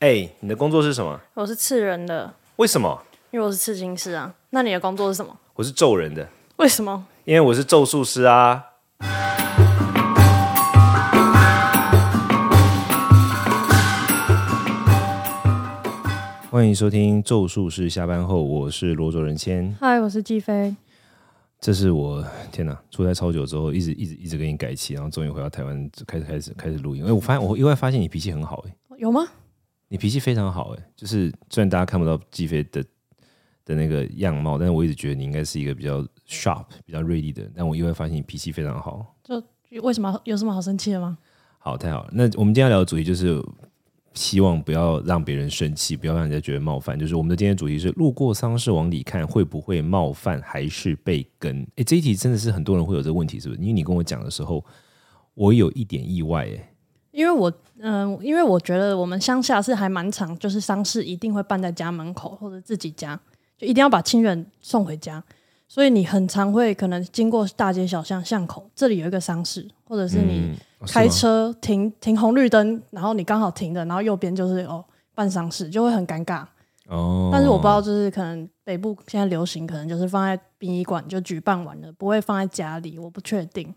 哎、你的工作是什么？我是刺人的，为什么？因为我是刺青师啊。那你的工作是什么？我是咒人的，为什么？因为我是咒术师啊。欢迎收听《咒术师下班后》，我是罗卓人谦。嗨，我是季飞。这是我天哪，出差超久之后，一直一直一直给你改期，然后终于回到台湾，开始开始开始录音。哎，我发现我意外发现你脾气很好，哎，有吗？你脾气非常好，哎，就是虽然大家看不到季飞的的那个样貌，但是我一直觉得你应该是一个比较 sharp、比较锐利的人。但我意外发现你脾气非常好，就为什么有什么好生气的吗？好，太好了。那我们今天要聊的主题就是希望不要让别人生气，不要让人家觉得冒犯。就是我们的今天主题是路过丧事往里看，会不会冒犯还是被跟？诶，这一题真的是很多人会有这个问题，是不是？因为你跟我讲的时候，我有一点意外，诶。因为我嗯、因为我觉得我们乡下是还蛮常，就是丧事一定会办在家门口或者自己家，就一定要把亲人送回家。所以你很常会可能经过大街小巷巷口，这里有一个丧事，或者是你开车停停红绿灯，然后你刚好停的，然后右边就是哦办丧事，就会很尴尬。哦，但是我不知道，就是可能北部现在流行，可能就是放在殡仪馆就举办完了，不会放在家里，我不确定。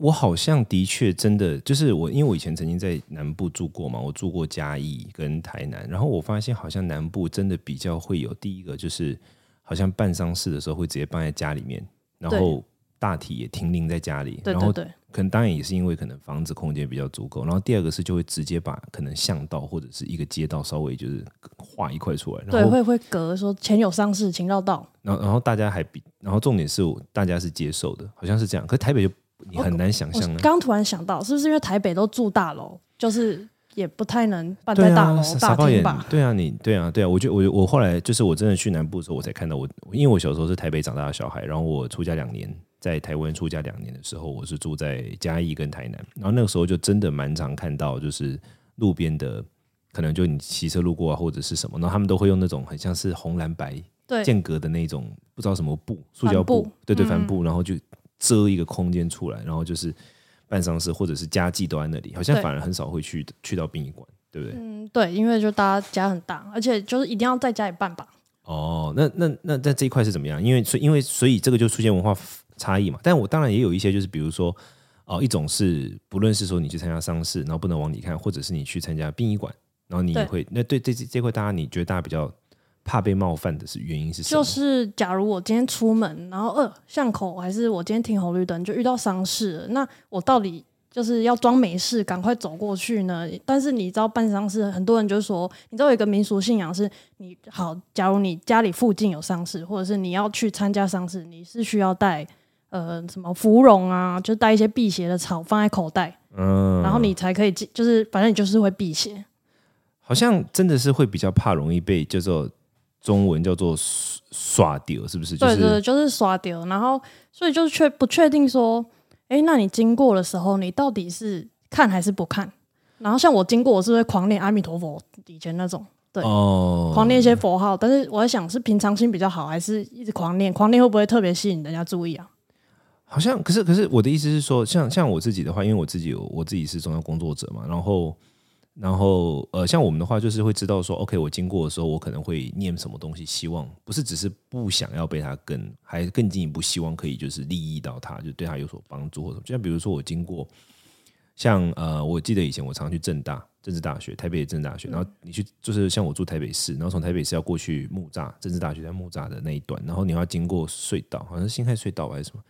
我好像的确真的就是我，因为我以前曾经在南部住过嘛，我住过嘉义跟台南，然后我发现好像南部真的比较会有第一个就是好像办丧事的时候会直接办在家里面，然后大体也停灵在家里，然后对对。对，可能当然也是因为可能房子空间比较足够，然后第二个是就会直接把可能巷道或者是一个街道稍微就是画一块出来，对然后会会隔说前有丧事，请绕道。然后然后大家还比，然后重点是大家是接受的，好像是这样，可是台北就你很难想象呢。刚突然想到，是不是因为台北都住大楼，就是也不太能办在大楼、大厅吧？对啊，你对啊，对啊，我觉得我我后来就是我真的去南部的时候，我才看到我，因为我小时候是台北长大的小孩，然后我出家两年，在台湾出家两年的时候，我是住在嘉义跟台南，然后那个时候就真的蛮常看到，就是路边的，可能就你骑车路过啊，或者是什么，然后他们都会用那种很像是红蓝白，间隔的那种不知道什么布，塑胶布布，对对，嗯帆布，然后就遮一个空间出来，然后就是办丧事或者是家祭都在那里，好像反而很少会去去到殡仪馆，对不对？嗯，对，因为就大家家很大，而且就是一定要在家里办吧。哦，那那那在这一块是怎么样？因为所以因为所以这个就出现文化差异嘛。但我当然也有一些，就是比如说哦，一种是不论是说你去参加丧事，然后不能往里看，或者是你去参加殡仪馆，然后你也对会那对这这这块大家你觉得大家比较怕被冒犯的是原因是什么？就是假如我今天出门，然后呃巷口还是我今天停红绿灯就遇到丧事了，那我到底就是要装没事，赶快走过去呢？但是你知道办丧事，很多人就说，你知道有一个民俗信仰是，你好，假如你家里附近有丧事，或者是你要去参加丧事，你是需要带呃什么芙蓉啊，就带一些辟邪的草放在口袋，嗯，然后你才可以进，就是反正你就是会辟邪。好像真的是会比较怕容易被叫做中文叫做耍耍丢，是不是？就是对对，就是刷丢，然后所以就是确不确定说，哎，那你经过的时候，你到底是看还是不看？然后像我经过，我是会狂念阿弥陀佛，以前那种对哦，狂念一些佛号，但是我在想是平常心比较好，还是一直狂念？狂念会不会特别吸引人家注意啊？好像，可是可是我的意思是说，像像我自己的话，因为我自己有我自己是宗教工作者嘛，然后然后呃，像我们的话，就是会知道说，OK，我经过的时候，我可能会念什么东西，希望不是只是不想要被他跟，还更进一步希望可以就是利益到他，就对他有所帮助或者什么。就像比如说我经过，像呃，我记得以前我常去正大政治大学，台北的政治大学，然后你去就是像我住台北市，然后从台北市要过去木栅政治大学在木栅的那一段，然后你要经过隧道，好像是新开隧道还是什么。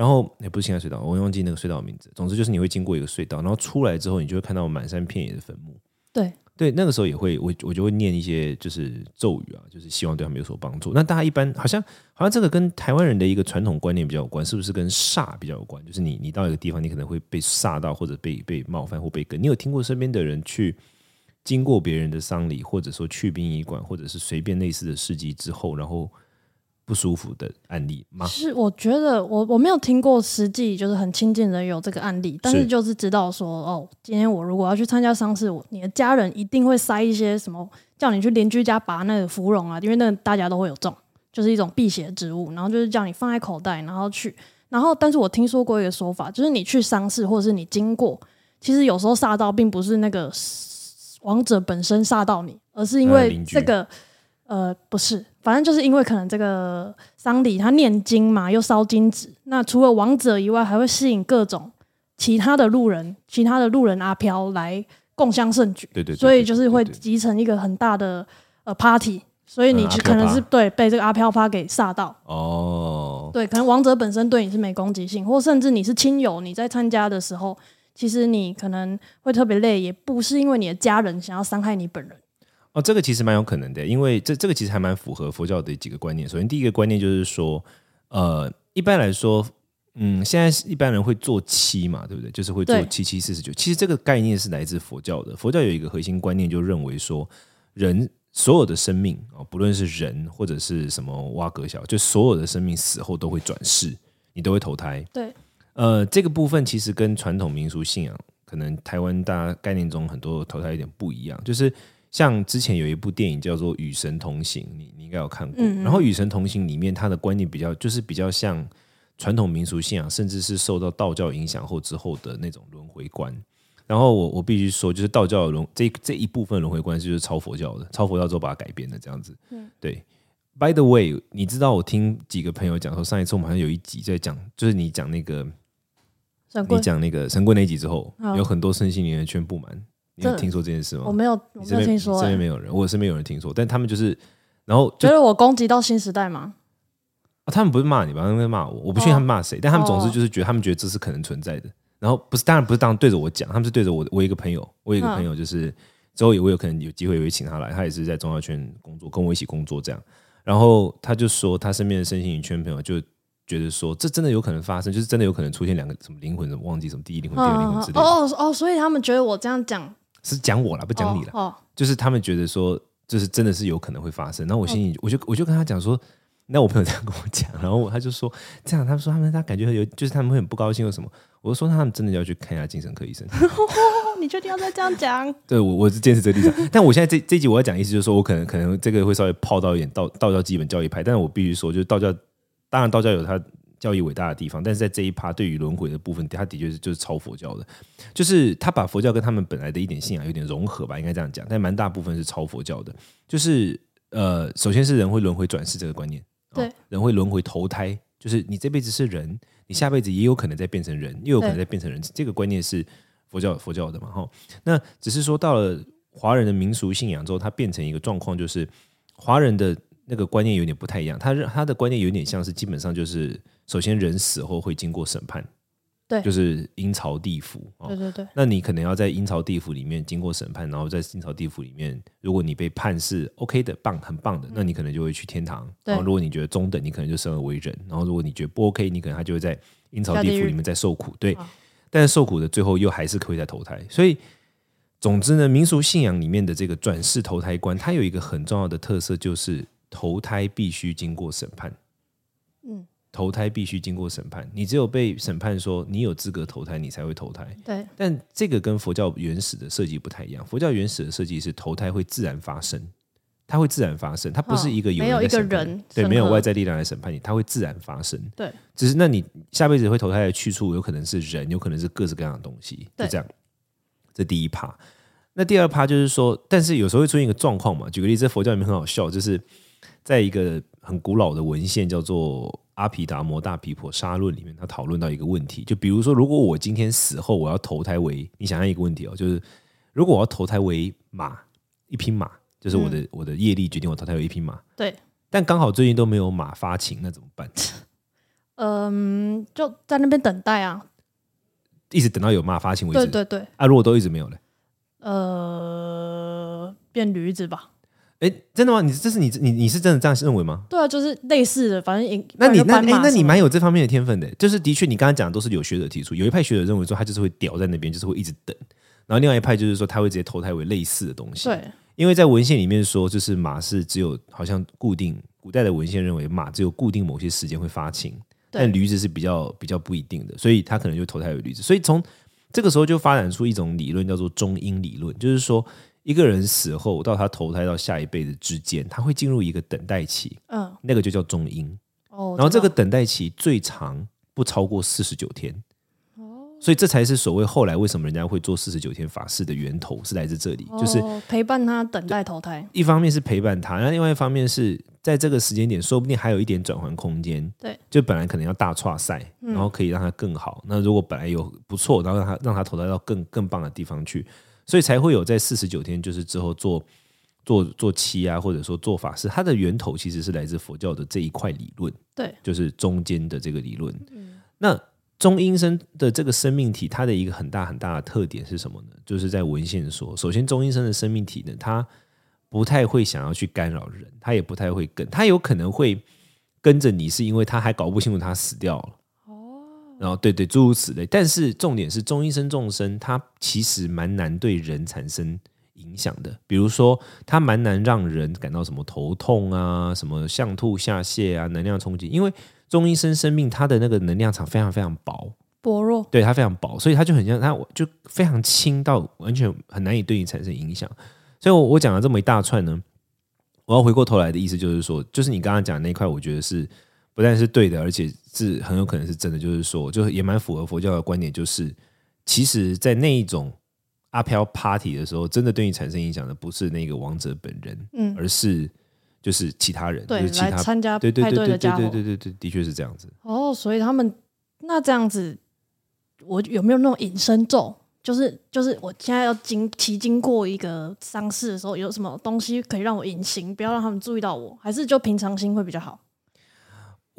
然后也、不是新海隧道，我忘记那个隧道的名字。总之就是你会经过一个隧道，然后出来之后，你就会看到满山遍野的坟墓。对对，那个时候也会我我就会念一些就是咒语啊，就是希望对他们有所帮助。那大家一般好像好像这个跟台湾人的一个传统观念比较有关，是不是跟煞比较有关？就是你你到一个地方，你可能会被煞到，或者被被冒犯或被跟。你有听过身边的人去经过别人的丧礼，或者说去殡仪馆，或者是随便类似的事迹之后，然后不舒服的案例吗？是我觉得我我没有听过实际就是很亲近的人有这个案例，但是是就是知道说哦，今天我如果要去参加丧事，我你的家人一定会塞一些什么，叫你去邻居家拔那个芙蓉啊，因为那大家都会有种，就是一种辟邪植物，然后就是叫你放在口袋，然后去，然后但是我听说过一个说法，就是你去丧事或者是你经过，其实有时候煞到并不是那个王者本身煞到你，而是因为这个呃不是，反正就是因为可能这个桑迪他念经嘛，又烧金纸，那除了王者以外，还会吸引各种其他的路人、其他的路人阿飘来共襄盛举，对对对所以就是会集成一个很大的呃 party，所以你可能是对被这个阿飘趴给煞到。哦，对，可能王者本身对你是没攻击性，或甚至你是亲友，你在参加的时候，其实你可能会特别累，也不是因为你的家人想要伤害你本人。哦，这个其实蛮有可能的，因为这这个其实还蛮符合佛教的几个观念。首先，第一个观念就是说，呃，一般来说，嗯，现在是一般人会做七嘛，对不对？就是会做七七四十九。其实这个概念是来自佛教的。佛教有一个核心观念，就认为说，人所有的生命啊、哦，不论是人或者是什么蛙格小，就所有的生命死后都会转世，你都会投胎。对，呃，这个部分其实跟传统民俗信仰，可能台湾大家概念中很多投胎有点不一样。就是像之前有一部电影叫做《与神同行》，你你应该有看过。嗯嗯然后《与神同行》里面，它的观念比较就是比较像传统民俗信仰，甚至是受到道教影响后之后的那种轮回观。然后我我必须说，就是道教的轮这这一部分轮回观就是超佛教的，超佛教之后把它改编的这样子。对。By the way，你知道我听几个朋友讲说，上一次我们好像有一集在讲，就是你讲那个你，讲那个神棍那一集之后，有很多身心灵的圈不满。你有听说这件事吗？我没有，我没有听说、你身边欸，没有人，我身边有人听说，但他们就是，然后、觉得我攻击到新时代吗？啊他们不是骂你吧？他们在骂我，我不确定哦他们骂谁，但他们总是哦就是觉得他们觉得这是可能存在的。然后不是，当然不是当对着我讲，他们是对着我，我有一个朋友，我有一个嗯朋友就是之后也我有可能有机会也会请他来，他也是在中药圈工作，跟我一起工作这样。然后他就说，他身边的身心灵圈朋友就觉得说，这真的有可能发生，就是真的有可能出现两个什么灵魂，什么忘记什么第一灵魂、第二灵魂之类的。哦哦，所以他们觉得我这样讲是讲我了，不讲你了。哦哦就是他们觉得说，就是真的是有可能会发生。然后我心里，我就我就跟他讲说，那我朋友这样跟我讲，然后他就说 这样，他们说他们他感觉有，就是他们会很不高兴或什么。我就说他们真的要去看一下精神科医生。哦，你确定要再这样讲？对我我是坚持这个立场，但我现在这这一集我要讲意思就是说我可能可能这个会稍微泡到一点道道教基本教义派，但是我必须说，就是道教当然道教有它教义伟大的地方，但是在这一趴对于轮回的部分，他的确是就是超佛教的，就是他把佛教跟他们本来的一点信仰有点融合吧，应该这样讲，但蛮大部分是超佛教的，就是呃，首先是人会轮回转世这个观念，哦对，人会轮回投胎，就是你这辈子是人，你下辈子也有可能再变成人，又有可能再变成人，这个观念是佛教佛教的嘛，哈。那只是说到了华人的民俗信仰之后，它变成一个状况，就是华人的那个观念有点不太一样，他他的观念有点像是基本上就是，首先人死后会经过审判，对就是阴曹地府哦对对对，那你可能要在阴曹地府里面经过审判，然后在阴曹地府里面，如果你被判是 OK 的、棒、很棒的，那你可能就会去天堂。然后如果你觉得中等，你可能就生而为人。然后如果你觉得不 OK，你可能他就会在阴曹地府里面在受苦。对啊，但是受苦的最后又还是可以再投胎。所以，总之呢，民俗信仰里面的这个转世投胎观，它有一个很重要的特色，就是投胎必须经过审判。嗯，投胎必须经过审判，你只有被审判说你有资格投胎，你才会投胎。对但这个跟佛教原始的设计不太一样。佛教原始的设计是投胎会自然发生，它会自然发生，它不是一个有没有一个人对，没有外在力量来审判你，它会自然发生。对，只是那你下辈子会投胎的去处有可能是人，有可能是各式各样的东西，就这样。这第一趴。那第二趴就是说，但是有时候会出现一个状况嘛。举个例子，在佛教里面很好笑，就是在一个很古老的文献叫做《阿毗达摩大毗婆沙论》里面，他讨论到一个问题，就比如说，如果我今天死后我要投胎为，你想象一个问题哦，就是如果我要投胎为马，一匹马，就是我的、我的业力决定我投胎为一匹马，对，但刚好最近都没有马发情，那怎么办？嗯，就在那边等待啊。一直等到有马发情为止。对对对，啊，如果都一直没有嘞？呃，变驴子吧。哎，真的吗？你这是你你你是真的这样认为吗？对啊，就是类似的，反正赢那你那哎那你蛮有这方面的天分的。就是的确，你刚刚讲的都是有学者提出，有一派学者认为说他就是会屌在那边，就是会一直等。然后另外一派就是说他会直接投胎为类似的东西。，对因为在文献里面说，就是马是只有好像固定，古代的文献认为马只有固定某些时间会发情，但驴子是比较比较不一定的，所以他可能就投胎为驴子。所以从这个时候就发展出一种理论，叫做中英理论，就是说一个人死后到他投胎到下一辈子之间，他会进入一个等待期，嗯那个就叫中阴。哦，然后这个等待期最长不超过四十九天，所以这才是所谓后来为什么人家会做四十九天法事的源头，是来自这里，就是哦陪伴他等待投胎。一方面是陪伴他，那另外一方面是在这个时间点，说不定还有一点转换空间。对，就本来可能要大跨赛，然后可以让他更好。那如果本来有不错，然后让他让他投胎到更更棒的地方去，所以才会有在四十九天就是之后做做做七啊，或者说做法事，它的源头其实是来自佛教的这一块理论，对，就是中间的这个理论。那中阴身的这个生命体，它的一个很大很大的特点是什么呢？就是在文献说，首先中阴身的生命体呢，它不太会想要去干扰人，它也不太会跟，它有可能会跟着你，是因为他还搞不清楚他死掉了。哦，然后对对，诸如此类。但是重点是，中医生众生，他其实蛮难对人产生影响的。比如说，他蛮难让人感到什么头痛啊，什么像吐下泻啊，能量冲击，因为。中医生生命，他的那个能量场非常非常薄，薄弱，对他非常薄，所以他就很像，它就非常轻到完全很难以对你产生影响。所以，我我讲了这么一大串呢，我要回过头来的意思就是说，就是你刚刚讲的那块，我觉得是不但是对的，而且是很有可能是真的。就是说，就是也蛮符合佛教的观点，就是其实，在那一种阿飘 party 的时候，真的对你产生影响的不是那个王者本人，嗯，而是。就是其他人，对，来参加派对的家伙，对对对对，的确是这样子。哦，所以他们那这样子，我有没有那种隐身咒？就是就是，我现在要经骑经过一个丧事的时候，有什么东西可以让我隐形，不要让他们注意到我？还是就平常心会比较好？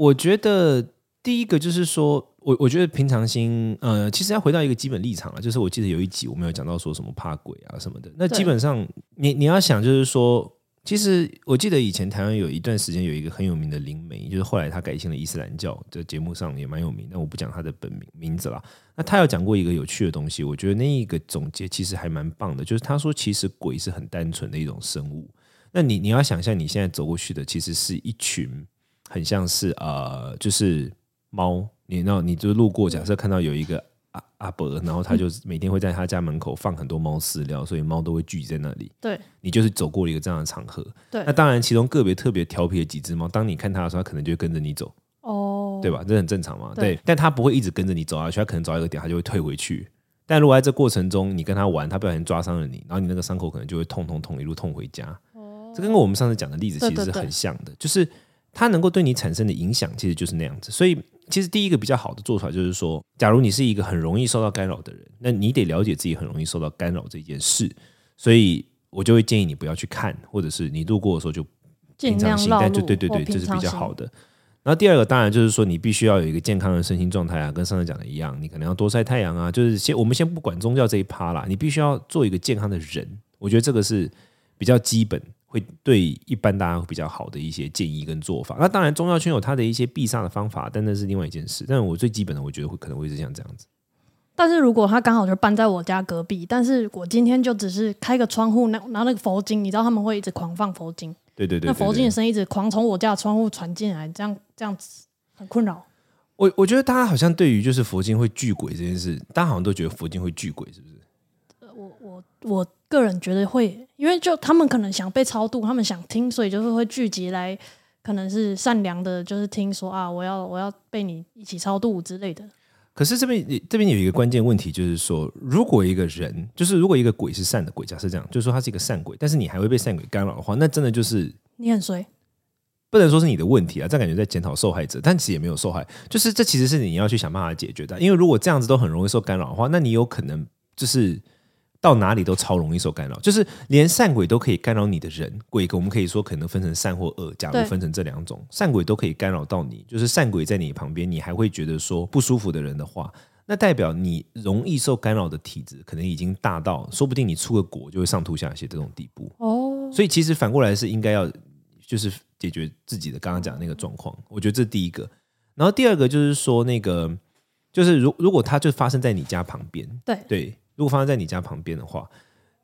我觉得第一个就是说，我我觉得平常心，呃，其实要回到一个基本立场了。就是我记得有一集我们有讲到说什么怕鬼啊什么的，那基本上你你要想就是说。其实我记得以前台湾有一段时间有一个很有名的灵媒，就是后来他改信了伊斯兰教，在节目上也蛮有名。但我不讲他的本名名字了。那他有讲过一个有趣的东西，我觉得那一个总结其实还蛮棒的，就是他说其实鬼是很单纯的一种生物。那你你要想象你现在走过去的，其实是一群很像是呃，就是猫。你那你就路过，假设看到有一个。阿阿伯，然后他就每天会在他家门口放很多猫饲料，所以猫都会聚集在那里。对，你就是走过了一个这样的场合。对，那当然，其中个别特别调皮的几只猫，当你看它的时候，它可能就会跟着你走。哦，对吧？这很正常嘛。对，但它不会一直跟着你走下去，它可能找一个点，它就会退回去。但如果在这过程中你跟它玩，它不小心抓伤了你，然后你那个伤口可能就会痛痛痛，一路痛回家。哦，这跟我们上次讲的例子其实是很像的，就是它能够对你产生的影响，其实就是那样子。所以。其实第一个比较好的做法就是说，假如你是一个很容易受到干扰的人，那你得了解自己很容易受到干扰这件事，所以我就会建议你不要去看，或者是你路过的时候就平常心，但就对对对，这是比较好的。然后第二个当然就是说，你必须要有一个健康的身心状态啊，跟上次讲的一样，你可能要多晒太阳啊，就是先我们先不管宗教这一趴啦，你必须要做一个健康的人，我觉得这个是比较基本。会对一般大家比较好的一些建议跟做法。那当然，中药圈有它的一些避煞的方法，但那是另外一件事。但是我最基本的，我觉得会可能会是像这样子。但是如果他刚好就搬在我家隔壁，但是我今天就只是开个窗户，拿拿那个佛经，你知道他们会一直狂放佛经，对对对，那佛经的声音一直狂从我家的窗户传进来，这样这样子很困扰。我我觉得大家好像对于就是佛经会聚鬼这件事，大家好像都觉得佛经会聚鬼，是不是？我我我个人觉得会，因为就他们可能想被超度，他们想听，所以就是会聚集来，可能是善良的，就是听说啊，我要我要被你一起超度之类的。可是这边这边有一个关键问题，就是说，如果一个人，就是如果一个鬼是善的鬼，假设这样，就是说他是一个善鬼，但是你还会被善鬼干扰的话，那真的就是你很衰，不能说是你的问题啊，这感觉在检讨受害者，但其实也没有受害，就是这其实是你要去想办法解决的，因为如果这样子都很容易受干扰的话，那你有可能就是。到哪里都超容易受干扰，就是连善鬼都可以干扰你的人，鬼我们可以说可能分成善或恶。假如分成这两种，善鬼都可以干扰到你，就是善鬼在你旁边，你还会觉得说不舒服的人的话，那代表你容易受干扰的体质可能已经大到，说不定你出个国就会上吐下泻这种地步。哦，所以其实反过来是应该要就是解决自己的刚刚讲那个状况，我觉得这是第一个。然后第二个就是说那个就是如如果它就发生在你家旁边，对对。如果发生在你家旁边的话，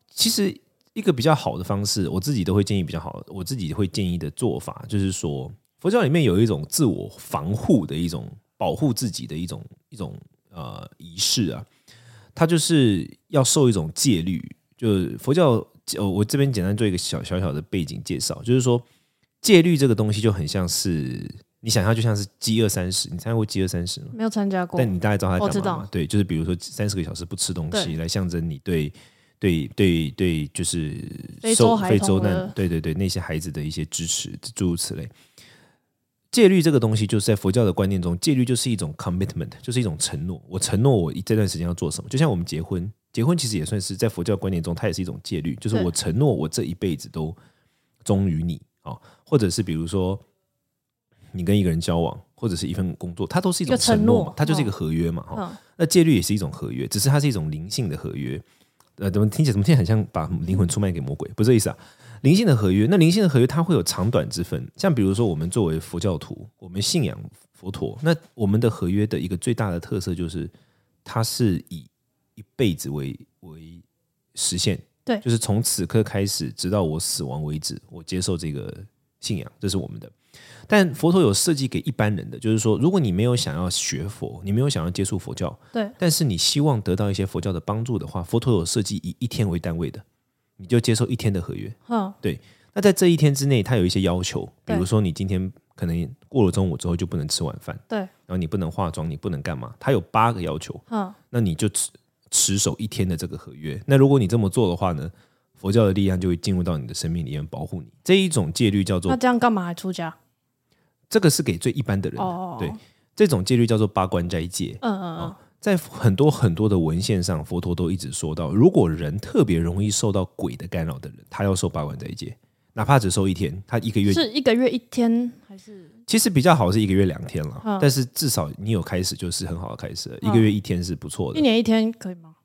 其实一个比较好的方式，我自己都会建议比较好。我自己会建议的做法，就是说佛教里面有一种自我防护的一种保护自己的一种一种呃仪式啊，它就是要受一种戒律。就佛教，呃，我这边简单做一个小小小的背景介绍，就是说戒律这个东西就很像是你想象就像是饥饿三十，你参加过饥饿三十吗？没有参加过，但你大概知道它我知道干嘛吗？对，就是比如说三十个小时不吃东西，来象征你对对对对，就是受非洲孩非洲童的难，对对对，那些孩子的一些支持，诸如此类。戒律这个东西，就是在佛教的观念中，戒律就是一种 commitment，就是一种承诺。我承诺我这段时间要做什么，就像我们结婚，结婚其实也算是在佛教观念中，它也是一种戒律，就是我承诺我这一辈子都忠于你哦，或者是比如说你跟一个人交往，或者是一份工作，它都是一种承诺嘛，它就是一个合约嘛，哈、嗯，那戒律也是一种合约，只是它是一种灵性的合约。呃，怎么听起来怎么听起来很像把灵魂出卖给魔鬼？不是这意思啊。灵性的合约，那灵性的合约它会有长短之分。像比如说，我们作为佛教徒，我们信仰佛陀，那我们的合约的一个最大的特色就是，它是以一辈子为为实现。对就是从此刻开始，直到我死亡为止，我接受这个信仰，这是我们的。但佛陀有设计给一般人的，就是说，如果你没有想要学佛，你没有想要接触佛教，对，但是你希望得到一些佛教的帮助的话，佛陀有设计以一天为单位的，你就接受一天的合约。嗯，那在这一天之内，他有一些要求，比如说你今天可能过了中午之后就不能吃晚饭，对，然后你不能化妆，你不能干嘛？他有八个要求，嗯，那你就持持守一天的这个合约。那如果你这么做的话呢，佛教的力量就会进入到你的生命里面保护你。这一种戒律叫做那这样干嘛还出家？这个是给最一般的人的，哦，对，这种戒律叫做八关斋戒。嗯嗯嗯，在很多很多的文献上，佛陀都一直说到，如果人特别容易受到鬼的干扰的人，他要受八关斋戒，哪怕只受一天，他一个月是一个月一天还是？其实比较好是一个月两天了，嗯但是至少你有开始就是很好的开始了，一个月一天是不错的一。年一天可以吗？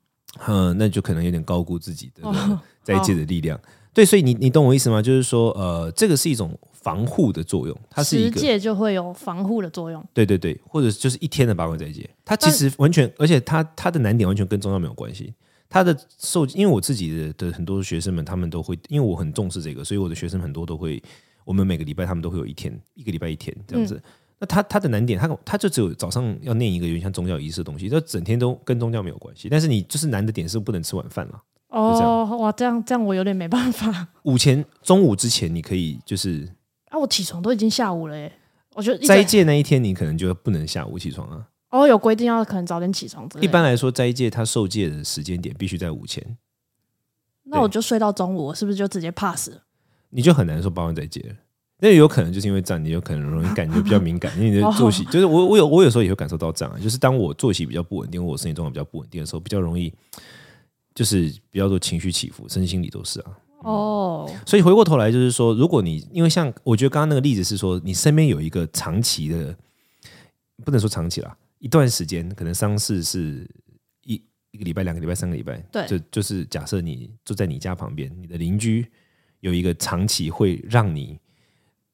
嗯，那就可能有点高估自己的哦斋戒的力量。对，所以你你懂我意思吗？就是说，呃，这个是一种防护的作用，它是一个十戒就会有防护的作用。对对对，或者就是一天的八关斋戒，它其实完全，而且它它的难点完全跟宗教没有关系。它的受，因为我自己的的很多学生们，他们都会，因为我很重视这个，所以我的学生很多都会，我们每个礼拜他们都会有一天，一个礼拜一天这样子。那他他的难点，他他就只有早上要念一个有点像宗教仪式的东西，就整天都跟宗教没有关系。但是你就是难的点是不能吃晚饭了。这哦，哇，这样这样我有点没办法午前中午之前你可以就是啊！我起床都已经下午了耶，我觉得斋戒那一天，你可能就不能下午起床啊。哦有规定要可能早点起床之类的。一般来说，斋戒它受戒的时间点必须在午前。那我就睡到中午，我是不是就直接 pass 了？你就很难说八万斋戒了。那有可能就是因为这样，你有可能容易感觉比较敏感，因为你的作息就是我我有我有时候也会感受到这样啊，就是当我作息比较不稳定，或我身体状况比较不稳定的时候，比较容易就是比较多情绪起伏，身心里都是啊。哦，所以回过头来就是说，如果你因为像我觉得刚刚那个例子是说，你身边有一个长期的，不能说长期啦，一段时间可能丧事是一一个礼拜、两个礼拜、三个礼拜，对。就就是假设你住在你家旁边，你的邻居有一个长期会让你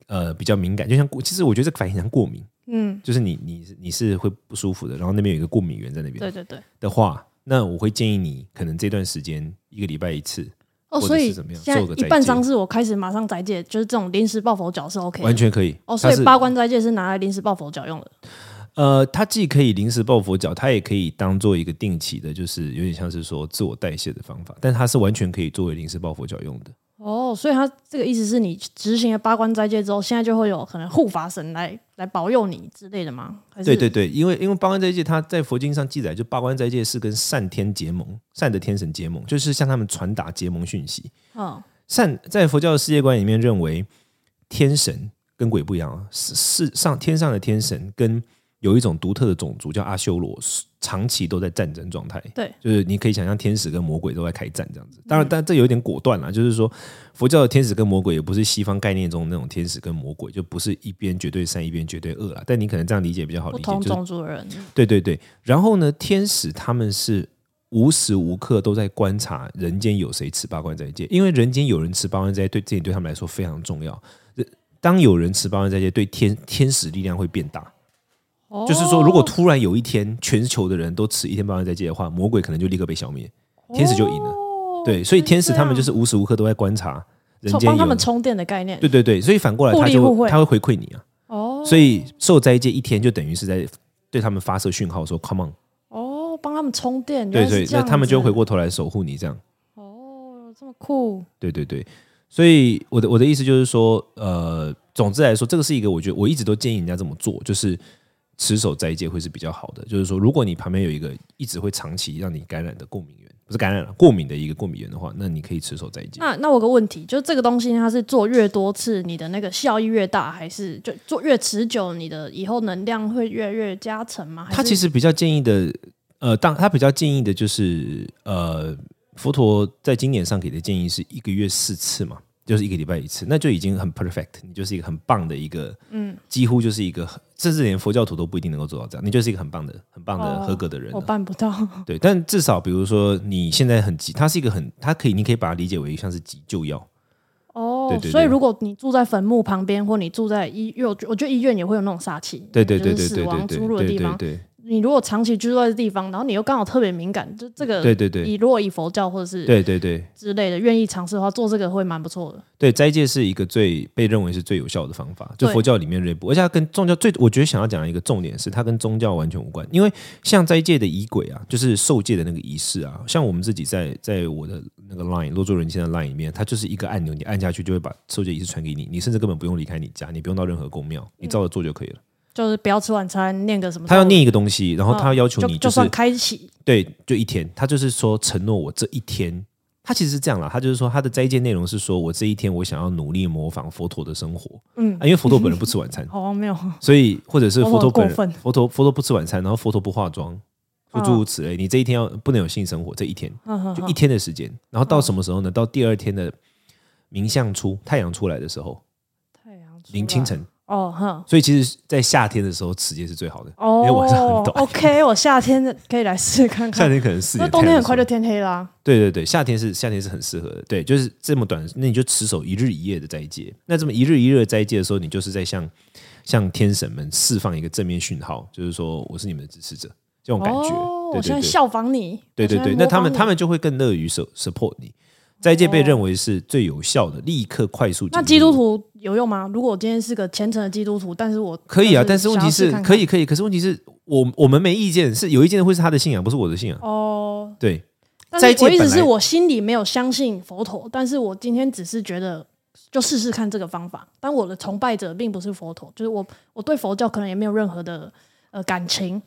呃比较敏感，就像过，其实我觉得这个反应像过敏，嗯，就是你你你是会不舒服的，然后那边有一个过敏源在那边。对对对。的话，那我会建议你可能这段时间一个礼拜一次，哦，所以是怎么样现在一半丧事我开始马上斋戒，就是这种临时抱佛脚是 OK 完全可以哦，所以八关斋戒是拿来临时抱佛脚用的。呃，它既可以临时抱佛脚，它也可以当做一个定期的，就是有点像是说自我代谢的方法，但它是完全可以作为临时抱佛脚用的。哦，所以他这个意思是你执行了八关斋戒之后，现在就会有可能护法神来来保佑你之类的吗？还是对对对，因为因为八关斋戒，它在佛经上记载，就八关斋戒是跟善天结盟，善的天神结盟，就是向他们传达结盟讯息。嗯，善在佛教的世界观里面认为，天神跟鬼不一样啊，是是上天上的天神跟有一种独特的种族叫阿修罗，长期都在战争状态。对，就是你可以想象天使跟魔鬼都在开战这样子。当然，但这有点果断啦，就是说佛教的天使跟魔鬼也不是西方概念中那种天使跟魔鬼，就不是一边绝对善一边绝对恶啦。但你可能这样理解比较好理解，不同就是种族的人，对对对，然后呢，天使他们是无时无刻都在观察人间有谁持八关斋戒，因为人间有人持八关斋戒，对这点对他们来说非常重要。呃当有人持八关斋戒，对天天使力量会变大。哦就是说，如果突然有一天全球的人都吃一天八关斋戒的话，魔鬼可能就立刻被消灭，天使就赢了。哦对，所以天使他们就是无时无刻都在观察人间帮他们充电的概念。对对对，所以反过来互他就利互惠他会回馈你啊。哦，所以受斋戒一天就等于是在对他们发射讯号说 “come on”。哦，帮他们充电，对对，那他们就回过头来守护你，这样。哦，这么酷，对对对，所以我的我的意思就是说，呃，总之来说，这个是一个我觉得我一直都建议人家这么做，就是持守斋戒会是比较好的。就是说，如果你旁边有一个一直会长期让你感染的过敏源，不是感染了过敏的一个过敏源的话，那你可以持守斋戒。那那我有个问题，就这个东西它是做越多次，你的那个效益越大，还是就做越持久，你的以后能量会越来越加成吗？他其实比较建议的，呃，当他比较建议的就是，呃，佛陀在经典上给的建议是一个月四次嘛，就是一个礼拜一次，那就已经很 perfect，你就是一个很棒的一个，嗯，几乎就是一个很，甚至连佛教徒都不一定能够做到这样，你就是一个很棒的、很棒的哦合格的人了。我办不到？对，但至少比如说你现在很急，它是一个很，它可以，你可以把它理解为像是急救药。哦对对对所以如果你住在坟墓旁边，或你住在医院，我觉得医院也会有那种煞气，对对对就是对对对对死亡出入的对地方。你如果长期居住在这地方，然后你又刚好特别敏感，就这个，对对对以如果以佛教或者是对对对之类的愿意尝试的话，做这个会蛮不错的。对，斋戒是一个最被认为是最有效的方法，就佛教里面内部，而且它跟宗教最，我觉得想要讲的一个重点是，它跟宗教完全无关。因为像斋戒的仪轨啊，就是受戒的那个仪式啊，像我们自己在在我的那个 Line 落座人间的 Line 里面，它就是一个按钮，你按下去就会把受戒仪式传给你，你甚至根本不用离开你家，你不用到任何宫庙，你照着做就可以了。就是不要吃晚餐，念个什么？他要念一个东西，然后他嗯要求你就是算开启，对，就一天，他就是说承诺我这一天，他其实是这样啦，他就是说他的斋戒内容是说我这一天我想要努力模仿佛陀的生活，嗯啊，因为佛陀本人不吃晚餐，好没有。所以或者是 佛陀本人佛陀佛陀佛不吃晚餐，然后佛陀不化妆，就诸如此类，你这一天要不能有性生活，这一天就一天的时间，然后到什么时候呢？到第二天的明相出，太阳出来的时候，太阳出临清晨，哦哼所以其实，在夏天的时候持戒是最好的，哦，因为晚上很短 OK，我夏天可以来试试看夏，天可能四点，因为冬天很快就天黑啦。对对对，夏天是夏天是很适合的，对，就是这么短，那你就持守一日一夜的斋戒。那这么一日一夜的斋戒的时候，你就是在向向天神们释放一个正面讯号，就是说我是你们的支持者，这种感觉。哦，对对对，我现在效仿你。对对对，那他们他们就会更乐于 su- support 你。斋戒被认为是最有效的，立刻快速。那基督徒有用吗？如果我今天是个虔诚的基督徒，但是我可以啊，但是问题是可以可以，可是问题是我我们没意见，是有意见的会是他的信仰，不是我的信仰。哦。对，但斋戒本来是我意思是我心里没有相信佛陀，但是我今天只是觉得就试试看这个方法。但我的崇拜者并不是佛陀，就是我我对佛教可能也没有任何的呃感情。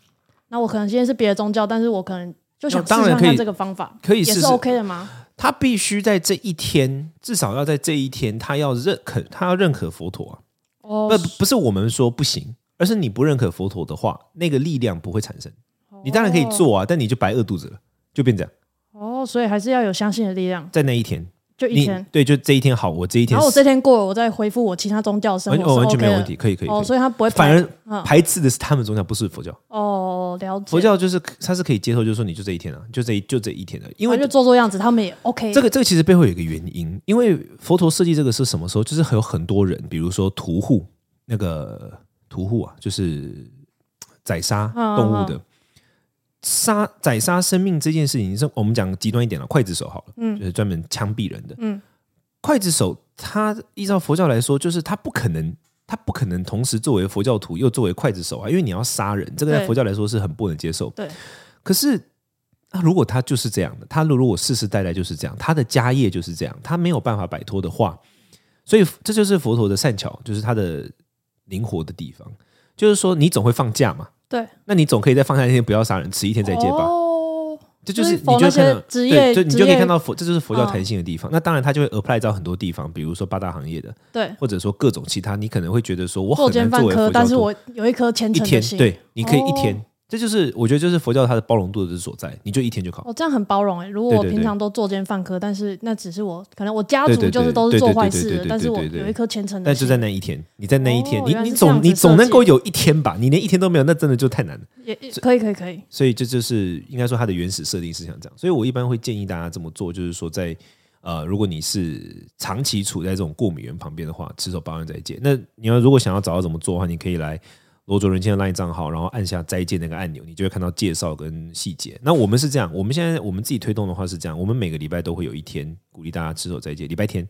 那我可能今天是别的宗教，但是我可能就想试看看这个方法，可以试试 OK 的吗？他必须在这一天，至少要在这一天，他要认可，他要认可佛陀啊。哦不，不是我们说不行，而是你不认可佛陀的话，那个力量不会产生。你当然可以做啊，但你就白饿肚子了，就变这样。哦，所以还是要有相信的力量，在那一天，你就一天。对，就这一天好，我这一天然后我这天过了，我再恢复我其他宗教生活是完完全没有问题，可以可以。哦，所以他不会反而排斥的是他们宗教，不是佛教。哦，了解。佛教就是他是可以接受，就是说你就这一天啊，就这一就这一天的，因为做做样子，他们也 OK。这个这个其实背后有一个原因，因为佛陀设计这个是什么时候？就是有很多人，比如说屠户，那个屠户啊，就是宰杀动物的，杀宰杀生命这件事情，是我们讲极端一点了，刽子手好了，嗯，就是专门枪毙人的，嗯，刽子手他依照佛教来说，就是他不可能。他不可能同时作为佛教徒又作为刽子手啊，因为你要杀人，这个在佛教来说是很不能接受。对，可是那如果他就是这样的，他如果世世代代就是这样，他的家业就是这样，他没有办法摆脱的话，所以这就是佛陀的善巧，就是他的灵活的地方。就是说，你总会放假嘛，对，那你总可以在放假那天不要杀人，迟一天再戒吧。哦，这就是你就会看到职业对，就你就可以看到佛，这就是佛教嗯弹性的地方。那当然，它就会 apply 到很多地方，比如说八大行业的，对，或者说各种其他，你可能会觉得说我很难奸犯科，作为佛教徒但是我有一颗虔一天诚的心。，对，你可以一哦天，这就是我觉得就是佛教它的包容度的之所在，你就一天就好。哦，这样很包容哎。如果我平常都作奸犯科，但是那只是我可能我家族就是都是做坏事的，但是我有一颗虔诚的但就，在那一天，你在那一天，哦你你总你总能够有一天吧？你连一天都没有，那真的就太难了。也也可以可以可以。所以这就是应该说它的原始设定是像这样。所以我一般会建议大家这么做，就是说在呃，如果你是长期处在这种过敏源旁边的话，持守保养斋戒。那你要如果想要找到怎么做的话，你可以来罗卓人签的 LINE 账号，然后按下斋戒那个按钮，你就会看到介绍跟细节。那我们是这样，我们现在我们自己推动的话是这样，我们每个礼拜都会有一天鼓励大家持守斋戒，礼拜天。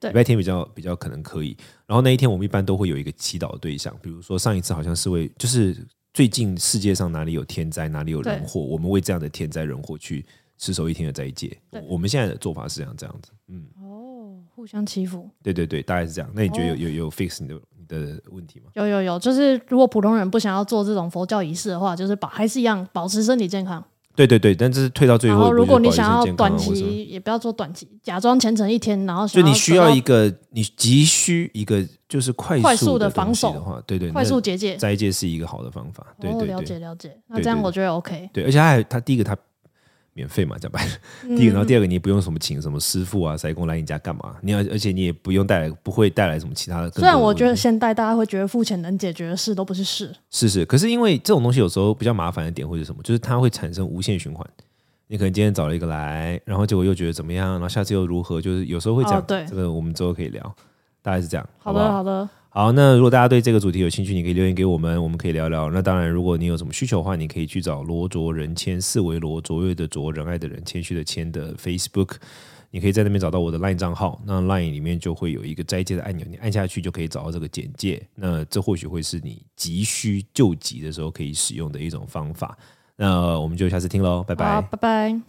对礼拜天比较比较可能可以，然后那一天我们一般都会有一个祈祷的对象，比如说上一次好像是为就是最近世界上哪里有天灾，哪里有人祸，我们为这样的天灾人祸去持守一天的斋戒。我们现在的做法是这样这样子，嗯，哦，互相欺负。对对对，大概是这样。那你觉得有哦有有 fix 你的你的问题吗？有有有，就是如果普通人不想要做这种佛教仪式的话，就是保还是一样保持身体健康。对对对，但这是退到最后，然后如果你想要短期，也不要做短期，假装虔诚一天，然后就想你需要一个个，你急需一个就是快快速的的防守的话，对对，快速结界那。斋戒是一个好的方法。对哦，对了解对了解，那这样我觉得 OK。对，而且他还他第一个他免费嘛，讲白了，嗯第一个，然后第二个你也不用什么请什么师傅啊、塞工来你家干嘛，你要而且你也不用带来不会带来什么其他的的。虽然我觉得现代大家会觉得付钱能解决的事都不是事，是是，可是因为这种东西有时候比较麻烦的点会是什么？就是它会产生无限循环。你可能今天找了一个来，然后结果又觉得怎么样，然后下次又如何？就是有时候会这样。哦对这个我们之后可以聊，大概是这样。好的好的，好，那如果大家对这个主题有兴趣，你可以留言给我们，我们可以聊聊。那当然，如果你有什么需求的话，你可以去找罗卓人谦，四维罗卓越的卓，仁爱的人，谦虚的谦的 Facebook，你可以在那边找到我的 LINE 账号。那 LINE 里面就会有一个斋戒的按钮，你按下去就可以找到这个简介。那这或许会是你急需救急的时候可以使用的一种方法。那我们就下次听喽，拜拜，。拜拜。